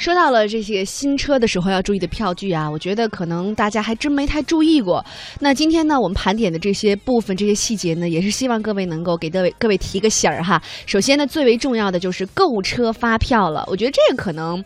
说到了这些新车的时候要注意的票据啊，我觉得可能大家还真没太注意过。那今天呢，我们盘点的这些部分、这些细节呢，也是希望各位能够给各位各位提个醒儿哈。首先呢，最为重要的就是购车发票了。我觉得这个可能，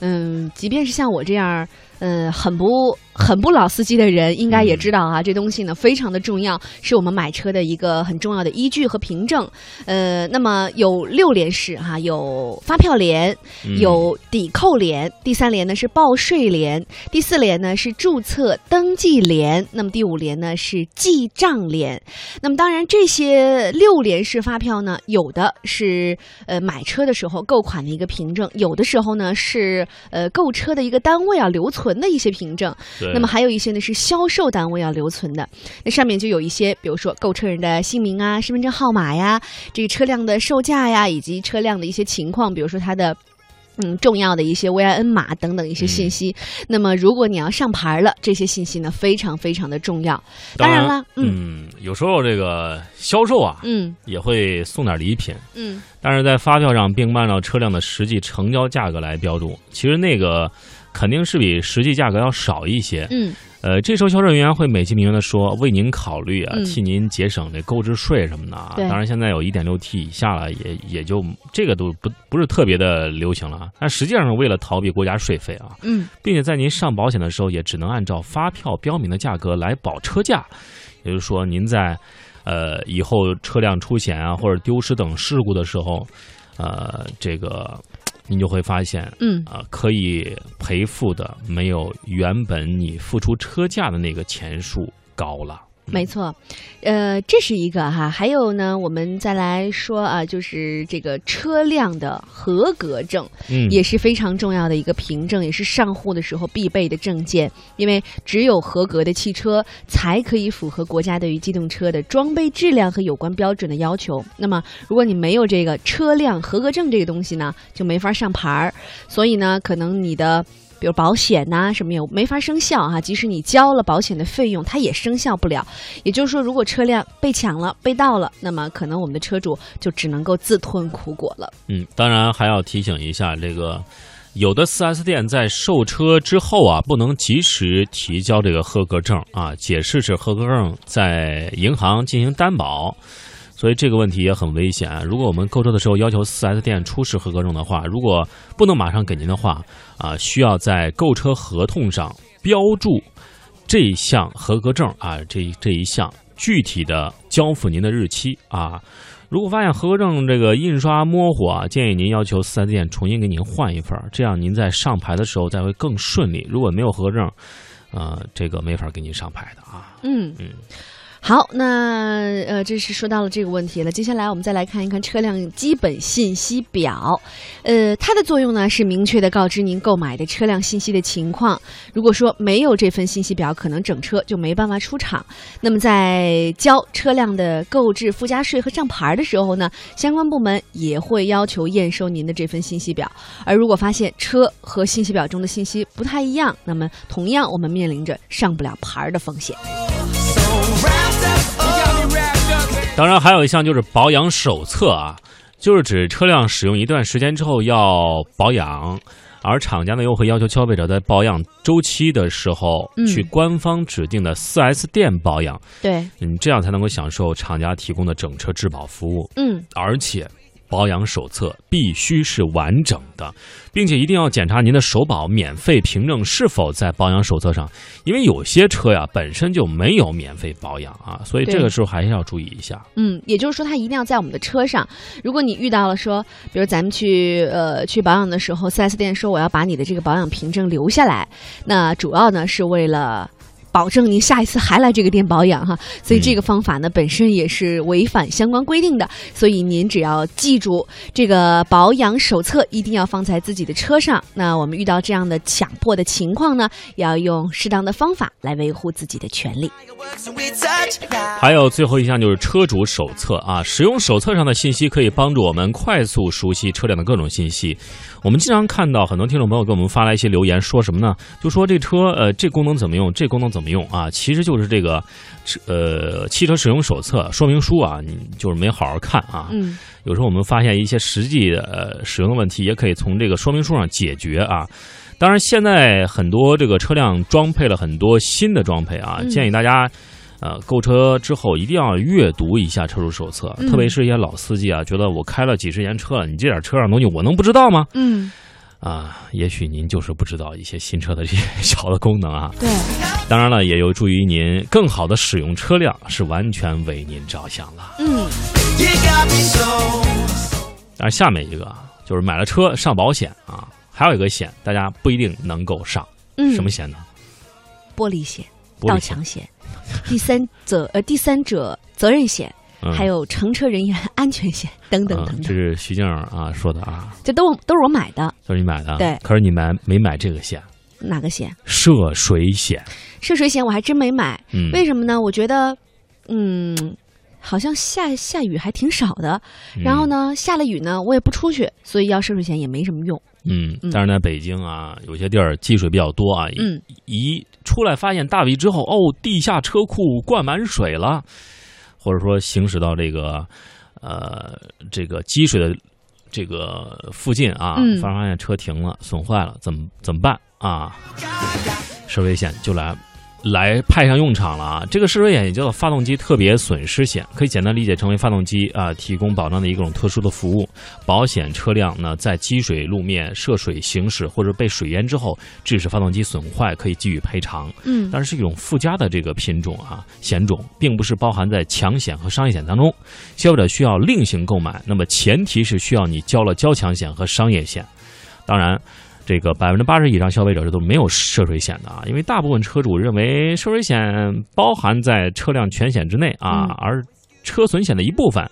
嗯，即便是像我这样。嗯，很不很不老司机的人应该也知道啊，这东西呢非常的重要，是我们买车的一个很重要的依据和凭证。呃，那么有六联式哈，有发票联，有抵扣联，第三联呢是报税联，第四联呢是注册登记联，那么第五联呢是记账联。那么当然，这些六联式发票呢，有的是呃买车的时候购款的一个凭证，有的时候呢是呃购车的一个单位啊留。存的一些凭证，那么还有一些呢是销售单位要留存的，那上面就有一些，比如说购车人的姓名啊、身份证号码呀、这个车辆的售价呀，以及车辆的一些情况，比如说它的嗯重要的一些 VIN 码等等一些信息。那么如果你要上牌了，这些信息呢非常非常的重要。当然了，嗯，有时候这个销售啊，嗯，也会送点礼品，嗯，但是在发票上并不按照车辆的实际成交价格来标注，其实那个。肯定是比实际价格要少一些。嗯，呃，这时候销售人员会美其名曰的说为您考虑啊，替您节省这购置税什么的啊。当然，现在有一点六 T 以下了，也也就这个都不不是特别的流行了。但实际上是为了逃避国家税费啊。嗯，并且在您上保险的时候，也只能按照发票标明的价格来保车价。也就是说，您在呃以后车辆出险啊或者丢失等事故的时候，呃，这个。您就会发现，嗯啊，可以赔付的没有原本你付出车价的那个钱数高了。没错，呃，这是一个哈，还有呢，我们再来说啊，就是这个车辆的合格证，嗯，也是非常重要的一个凭证，也是上户的时候必备的证件。因为只有合格的汽车才可以符合国家对于机动车的装备质量和有关标准的要求。那么，如果你没有这个车辆合格证这个东西呢，就没法上牌儿。所以呢，可能你的。比如保险呐，什么也没法生效哈？即使你交了保险的费用，它也生效不了。也就是说，如果车辆被抢了、被盗了，那么可能我们的车主就只能够自吞苦果了。嗯，当然还要提醒一下，这个有的 4S 店在售车之后啊，不能及时提交这个合格证啊，解释是合格证在银行进行担保。所以这个问题也很危险。如果我们购车的时候要求 4S 店出示合格证的话，如果不能马上给您的话，啊，需要在购车合同上标注这一项合格证啊，这这一项具体的交付您的日期啊。如果发现合格证这个印刷模糊啊，建议您要求 4S 店重新给您换一份，这样您在上牌的时候才会更顺利。如果没有合格证，呃，这个没法给您上牌的啊。嗯嗯。好，那呃，这是说到了这个问题了。接下来我们再来看一看车辆基本信息表，呃，它的作用呢是明确的告知您购买的车辆信息的情况。如果说没有这份信息表，可能整车就没办法出厂。那么在交车辆的购置附加税和上牌的时候呢，相关部门也会要求验收您的这份信息表。而如果发现车和信息表中的信息不太一样，那么同样我们面临着上不了牌的风险。当然，还有一项就是保养手册啊，就是指车辆使用一段时间之后要保养，而厂家呢又会要求消费者在保养周期的时候去官方指定的 4S 店保养。对，嗯，这样才能够享受厂家提供的整车质保服务。嗯，而且。保养手册必须是完整的，并且一定要检查您的首保免费凭证是否在保养手册上，因为有些车呀本身就没有免费保养啊，所以这个时候还是要注意一下。嗯，也就是说，它一定要在我们的车上。如果你遇到了说，比如咱们去呃去保养的时候，4S 店说我要把你的这个保养凭证留下来，那主要呢是为了。保证您下一次还来这个店保养哈，所以这个方法呢本身也是违反相关规定的，所以您只要记住这个保养手册一定要放在自己的车上。那我们遇到这样的强迫的情况呢，要用适当的方法来维护自己的权利。还有最后一项就是车主手册啊，使用手册上的信息可以帮助我们快速熟悉车辆的各种信息。我们经常看到很多听众朋友给我们发来一些留言，说什么呢？就说这车呃这功能怎么用，这功能怎么。么用啊？其实就是这个，呃，汽车使用手册说明书啊，你就是没好好看啊。嗯，有时候我们发现一些实际的呃使用的问题，也可以从这个说明书上解决啊。当然，现在很多这个车辆装配了很多新的装配啊，嗯建议大家。呃，购车之后一定要阅读一下车主手册，嗯特别是一些老司机啊，觉得我开了几十年车了，你这点车上东西我能不知道吗？嗯，啊，也许您就是不知道一些新车的这些 小的功能啊。对，当然了，也有助于您更好的使用车辆，是完全为您着想了。嗯.但是下面一个啊就是买了车上保险啊，还有一个险大家不一定能够上，嗯，什么险呢？玻璃险、玻璃险，盗抢险、第三者呃第三者责任险，嗯、还有乘车人员安全险等等嗯这等这，是徐静啊说的啊，这都都是我买的。都是你买的。对可是你买没买这个险？哪个险？涉水险。涉水险我还真没买，嗯，为什么呢？我觉得，嗯，好像下下雨还挺少的，然后呢，下了雨呢，我也不出去，所以要涉水险也没什么用。嗯，但是在北京啊，有些地儿积水比较多啊，嗯一出来发现大雨之后，哦，地下车库灌满水了，或者说行驶到这个呃这个积水的这个附近啊，嗯。发现车停了，损坏了，怎么怎么办啊？涉危险就来来派上用场了啊！这个涉水险也叫做发动机特别损失险，可以简单理解成为发动机啊提供保障的一种特殊的服务。保险车辆呢在积水路面涉水行驶或者被水淹之后，致使发动机损坏，可以给予赔偿。嗯但是是一种附加的这个品种啊险种，并不是包含在强险和商业险当中，消费者需要另行购买。那么前提是需要你交了交强险和商业险。当然，这个百分之八十以上消费者是都没有涉水险的啊，因为大部分车主认为涉水险包含在车辆全险之内啊，嗯而车损险的一部分，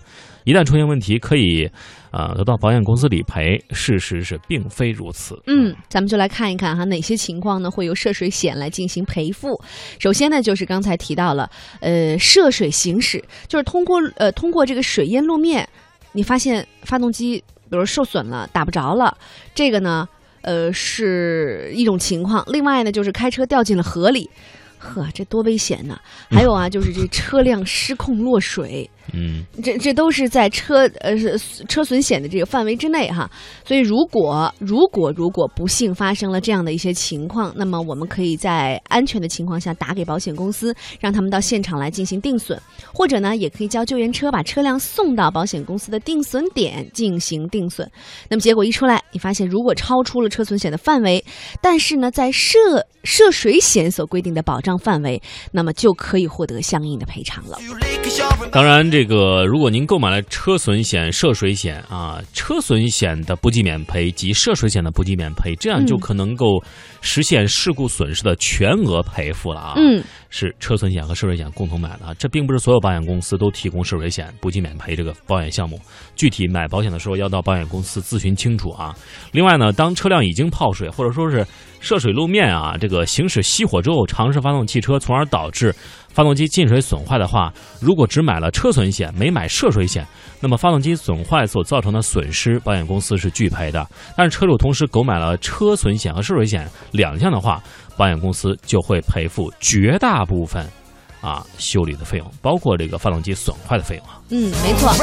一旦出现问题可以呃得到保险公司理赔。事实是并非如此。嗯，咱们就来看一看哈，哪些情况呢会由涉水险来进行赔付？首先呢，就是刚才提到了，呃，涉水行驶，就是通过呃通过这个水淹路面，你发现发动机比如受损了，打不着了，这个呢，呃，是一种情况。另外呢，就是开车掉进了河里。呵，这多危险呢！还有啊，就是这车辆失控落水，嗯这这都是在车呃是车损险的这个范围之内哈，所以如果如果如果不幸发生了这样的一些情况，那么我们可以在安全的情况下打给保险公司，让他们到现场来进行定损，或者呢，也可以叫救援车把车辆送到保险公司的定损点进行定损。那么结果一出来，你发现如果超出了车损险的范围，但是呢，在涉涉水险所规定的保障范围，那么就可以获得相应的赔偿了。当然，这个如果您购买了车损险、涉水险啊，车损险的不计免赔及涉水险的不计免赔，这样就嗯可能够实现事故损失的全额赔付了啊。嗯，是车损险和涉水险共同买的啊，这并不是所有保险公司都提供涉水险不计免赔这个保险项目。具体买保险的时候要到保险公司咨询清楚啊。另外呢，当车辆已经泡水或者说是涉水路面啊，这个行驶熄火之后尝试发动汽车，从而导致发动机进水损坏的话，如果只买了车损险没买涉水险，那么发动机损坏所造成的损失，保险公司是拒赔的。但是车主同时购买了车损险和涉水险两项的话，保险公司就会赔付绝大部分啊修理的费用，包括这个发动机损坏的费用啊。嗯，没错。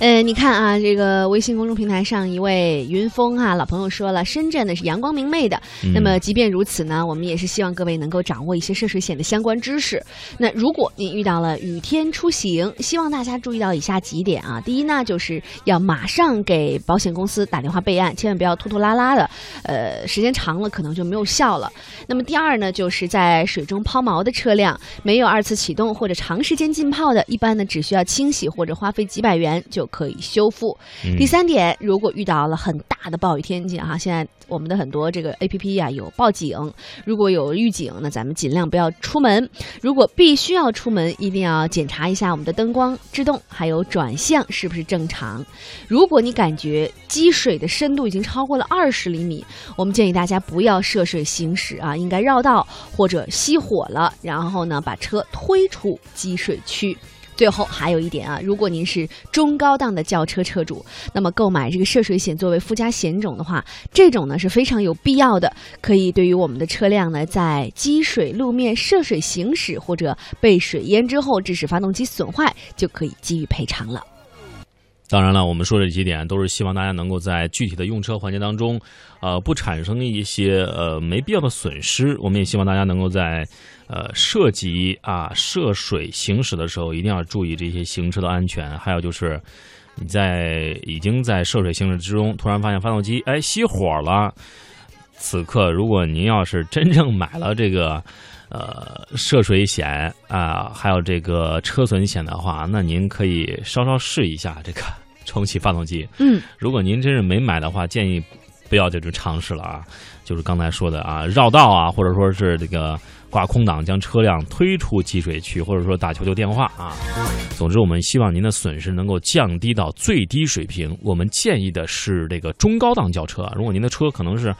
呃，你看啊，这个微信公众平台上一位云峰啊老朋友说了，深圳呢是阳光明媚的。嗯那么即便如此呢，我们也是希望各位能够掌握一些涉水险的相关知识。那如果你遇到了雨天出行，希望大家注意到以下几点啊。第一呢，就是要马上给保险公司打电话备案，千万不要拖拖拉拉的，呃，时间长了可能就没有效了。那么第二呢，就是在水中抛锚的车辆，没有二次启动或者长时间浸泡的，一般呢只需要清洗或者花费几百元就可以修复。嗯第三点，如果遇到了很大的暴雨天气哈，现在我们的很多这个 A P P 啊、有报警，如果有预警，那咱们尽量不要出门。如果必须要出门，一定要检查一下我们的灯光、制动还有转向是不是正常。如果你感觉积水的深度已经超过了二十厘米，我们建议大家不要涉水行驶啊，应该绕道或者熄火了，然后呢把车推出积水区。最后还有一点啊，如果您是中高档的轿车车主，那么购买这个涉水险作为附加险种的话，这种呢是非常有必要的，可以对于我们的车辆呢在积水路面涉水行驶或者被水淹之后致使发动机损坏，就可以给予赔偿了。当然了，我们说这几点都是希望大家能够在具体的用车环节当中，呃，不产生一些呃没必要的损失。我们也希望大家能够在呃涉及啊涉水行驶的时候，一定要注意这些行车的安全。还有就是你在已经在涉水行驶之中，突然发现发动机哎熄火了，此刻如果您要是真正买了这个。呃，涉水险啊，还有这个车损险的话，那您可以稍稍试一下这个重启发动机。嗯，如果您真是没买的话，建议不要这种尝试了啊。就是刚才说的啊，绕道啊，或者说是这个挂空挡将车辆推出积水区，或者说打求救电话啊。总之，我们希望您的损失能够降低到最低水平。我们建议的是这个中高档轿车。如果您的车可能是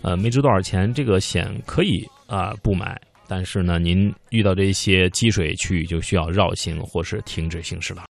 呃没值多少钱，这个险可以啊不买。但是呢，您遇到这些积水区域就需要绕行或是停止行驶了。